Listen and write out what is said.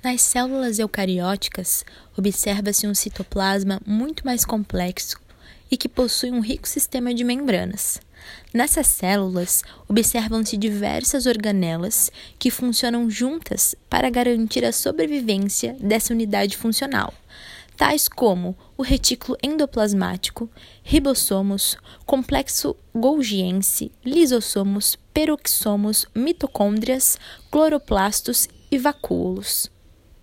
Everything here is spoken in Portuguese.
Nas células eucarióticas, observa-se um citoplasma muito mais complexo e que possui um rico sistema de membranas. Nessas células, observam-se diversas organelas que funcionam juntas para garantir a sobrevivência dessa unidade funcional, tais como o retículo endoplasmático, ribossomos, complexo golgiense, lisossomos, peroxomos, mitocôndrias, cloroplastos e vacúolos.